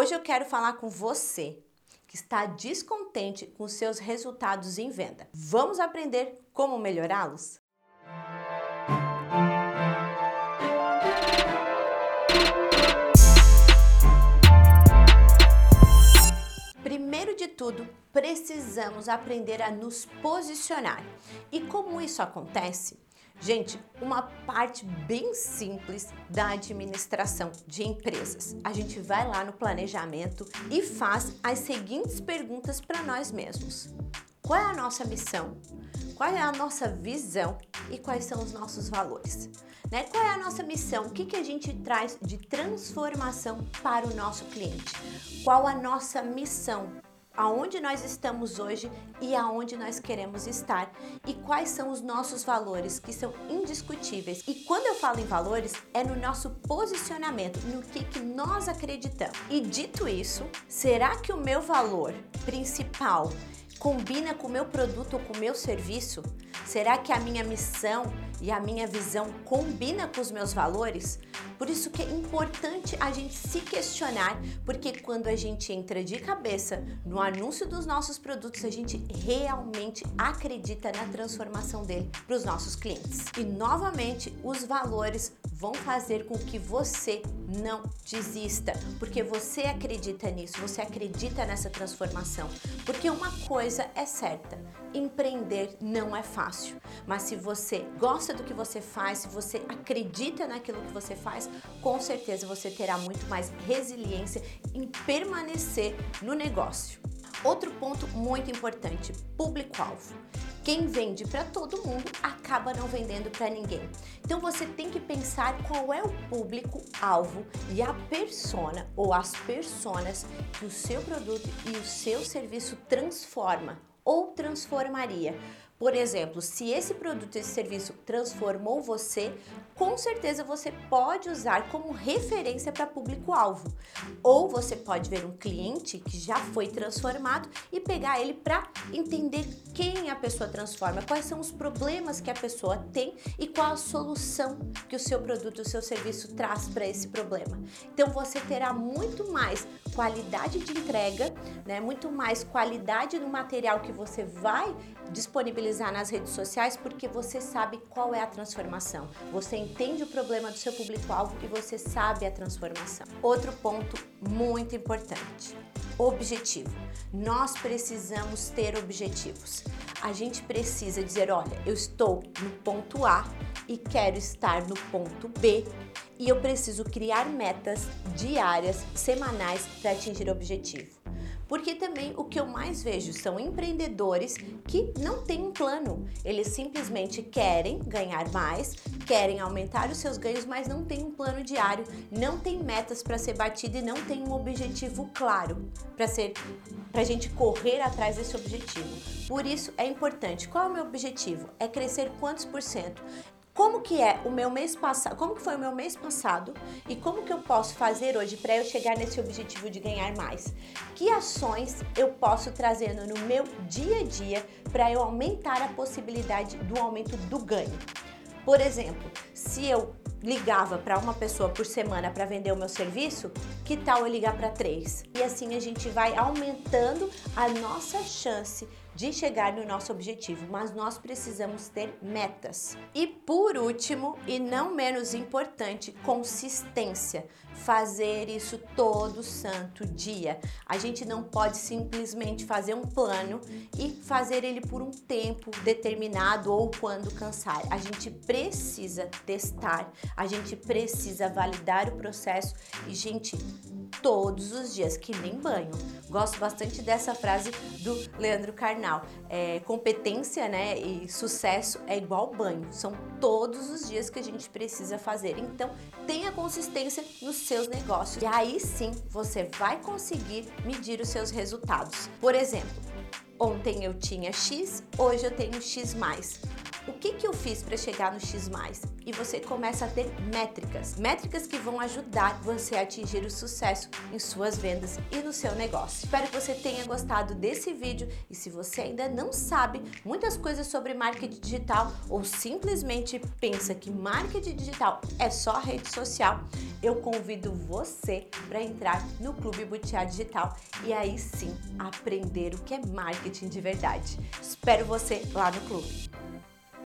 Hoje eu quero falar com você que está descontente com seus resultados em venda. Vamos aprender como melhorá-los? Primeiro de tudo, precisamos aprender a nos posicionar. E como isso acontece? Gente, uma parte bem simples da administração de empresas. A gente vai lá no planejamento e faz as seguintes perguntas para nós mesmos: Qual é a nossa missão? Qual é a nossa visão e quais são os nossos valores? Né? Qual é a nossa missão? O que, que a gente traz de transformação para o nosso cliente? Qual a nossa missão? Aonde nós estamos hoje e aonde nós queremos estar e quais são os nossos valores que são indiscutíveis. E quando eu falo em valores, é no nosso posicionamento, no que, que nós acreditamos. E dito isso, será que o meu valor principal combina com o meu produto ou com o meu serviço? Será que a minha missão e a minha visão combina com os meus valores? Por isso que é importante a gente se questionar, porque quando a gente entra de cabeça no anúncio dos nossos produtos, a gente realmente acredita na transformação dele para os nossos clientes. E novamente, os valores vão fazer com que você não desista, porque você acredita nisso, você acredita nessa transformação. Porque uma coisa é certa, empreender não é fácil, mas se você gosta do que você faz, se você acredita naquilo que você faz, com certeza você terá muito mais resiliência em permanecer no negócio. Outro ponto muito importante: público-alvo. Quem vende para todo mundo acaba não vendendo para ninguém. Então você tem que pensar qual é o público-alvo e a persona ou as personas que o seu produto e o seu serviço transforma ou transformaria. Por exemplo, se esse produto, esse serviço transformou você, com certeza você pode usar como referência para público-alvo. Ou você pode ver um cliente que já foi transformado e pegar ele para entender quem a pessoa transforma, quais são os problemas que a pessoa tem e qual a solução que o seu produto, o seu serviço traz para esse problema. Então você terá muito mais qualidade de entrega, né? Muito mais qualidade no material que você vai disponibilizar nas redes sociais, porque você sabe qual é a transformação. Você entende o problema do seu público-alvo e você sabe a transformação. Outro ponto muito importante: objetivo. Nós precisamos ter objetivos. A gente precisa dizer, olha, eu estou no ponto A e quero estar no ponto B e eu preciso criar metas diárias, semanais para atingir o objetivo. Porque também o que eu mais vejo são empreendedores que não têm um plano. Eles simplesmente querem ganhar mais, querem aumentar os seus ganhos, mas não têm um plano diário, não tem metas para ser batido e não tem um objetivo claro para ser para a gente correr atrás desse objetivo. Por isso é importante. Qual é o meu objetivo? É crescer quantos por cento? Como que é o meu mês passado, como que foi o meu mês passado e como que eu posso fazer hoje para eu chegar nesse objetivo de ganhar mais? Que ações eu posso trazendo no meu dia a dia para eu aumentar a possibilidade do aumento do ganho? Por exemplo, se eu ligava para uma pessoa por semana para vender o meu serviço, que tal eu ligar para três? E assim a gente vai aumentando a nossa chance de chegar no nosso objetivo, mas nós precisamos ter metas. E por último, e não menos importante, consistência. Fazer isso todo santo dia. A gente não pode simplesmente fazer um plano e fazer ele por um tempo determinado ou quando cansar. A gente precisa testar, a gente precisa validar o processo e, gente, todos os dias, que nem banho. Gosto bastante dessa frase do Leandro Carnal. É, competência né, e sucesso é igual banho. São todos os dias que a gente precisa fazer. Então, tenha consistência nos seus negócios. E aí sim você vai conseguir medir os seus resultados. Por exemplo, ontem eu tinha X, hoje eu tenho X mais o que, que eu fiz para chegar no X+. E você começa a ter métricas, métricas que vão ajudar você a atingir o sucesso em suas vendas e no seu negócio. Espero que você tenha gostado desse vídeo e se você ainda não sabe muitas coisas sobre marketing digital ou simplesmente pensa que marketing digital é só rede social, eu convido você para entrar no Clube Butiá Digital e aí sim aprender o que é marketing de verdade. Espero você lá no clube.